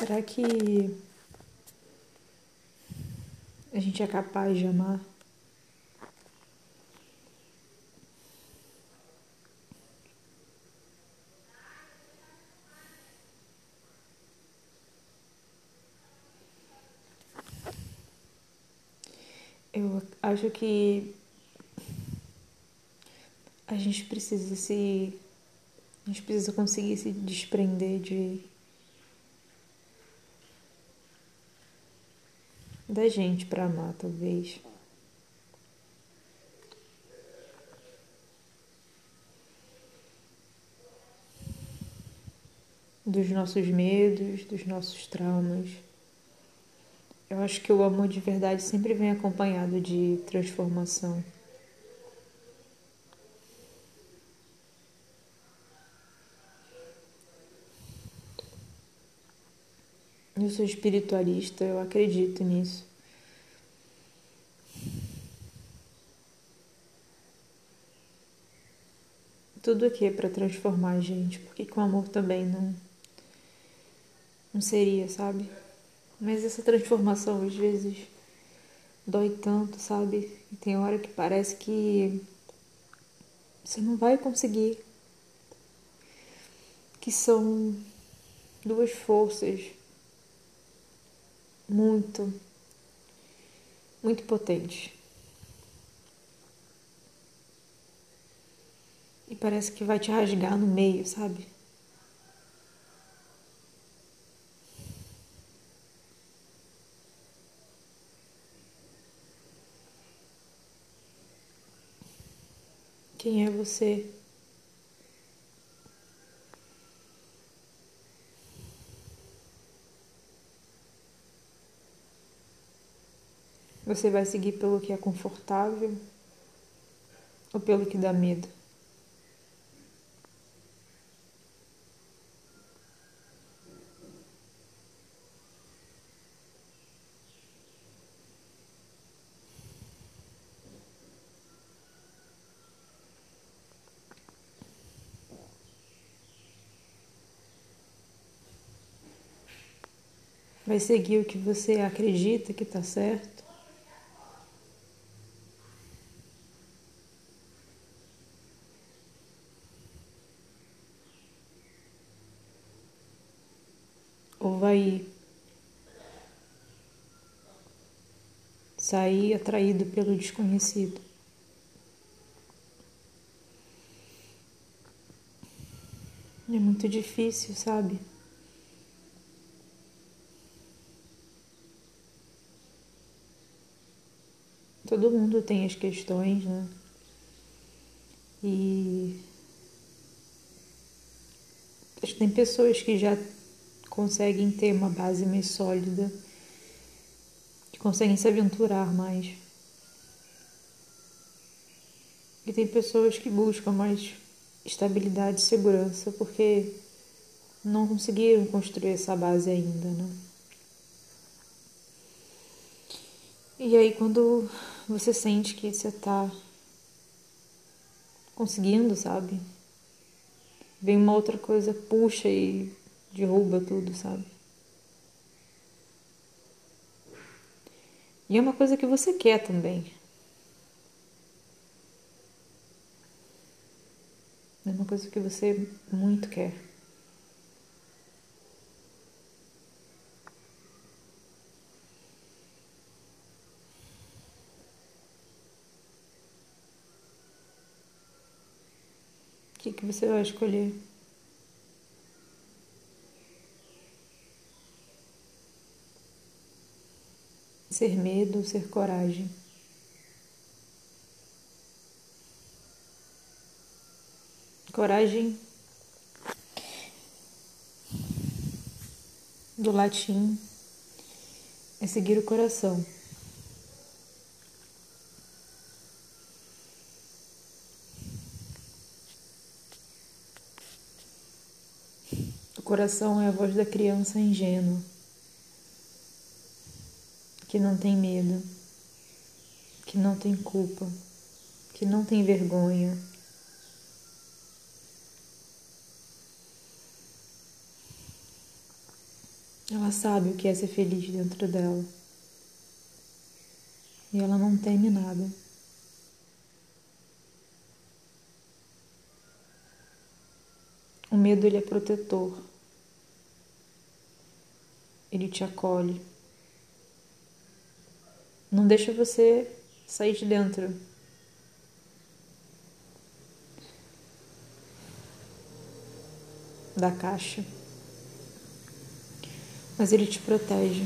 Será que a gente é capaz de amar? Eu acho que a gente precisa se. A gente precisa conseguir se desprender de. Da gente para amar, talvez. Dos nossos medos, dos nossos traumas. Eu acho que o amor de verdade sempre vem acompanhado de transformação. Eu sou espiritualista, eu acredito nisso. Tudo aqui é para transformar a gente, porque com amor também não não seria, sabe? Mas essa transformação às vezes dói tanto, sabe? E tem hora que parece que você não vai conseguir. Que são duas forças muito, muito potentes. E parece que vai te rasgar no meio, sabe? Quem é você? Você vai seguir pelo que é confortável ou pelo que dá medo? Vai seguir o que você acredita que está certo? Ou vai sair atraído pelo desconhecido? É muito difícil, sabe? Todo mundo tem as questões, né? E acho que tem pessoas que já conseguem ter uma base mais sólida, que conseguem se aventurar mais. E tem pessoas que buscam mais estabilidade e segurança porque não conseguiram construir essa base ainda, né? E aí quando você sente que você tá conseguindo, sabe? Vem uma outra coisa, puxa e derruba tudo, sabe? E é uma coisa que você quer também. É uma coisa que você muito quer. O que, que você vai escolher? Ser medo ser coragem? Coragem do latim é seguir o coração. coração é a voz da criança ingênua, que não tem medo, que não tem culpa, que não tem vergonha. Ela sabe o que é ser feliz dentro dela. E ela não teme nada. O medo ele é protetor. Ele te acolhe. Não deixa você sair de dentro. Da caixa. Mas ele te protege.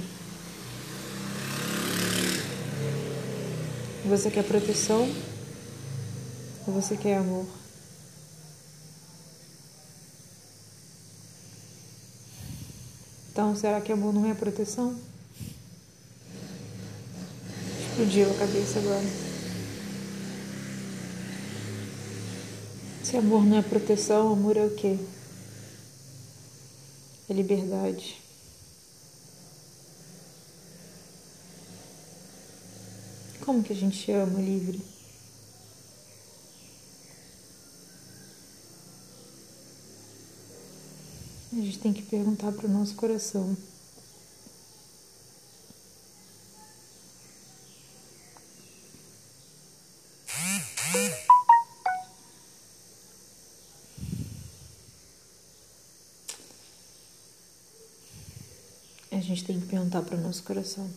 Você quer proteção ou você quer amor? Então, será que amor não é proteção? Explodiu a cabeça agora. Se amor não é proteção, amor é o quê? É liberdade. Como que a gente ama livre? A gente tem que perguntar para o nosso coração. A gente tem que perguntar para o nosso coração.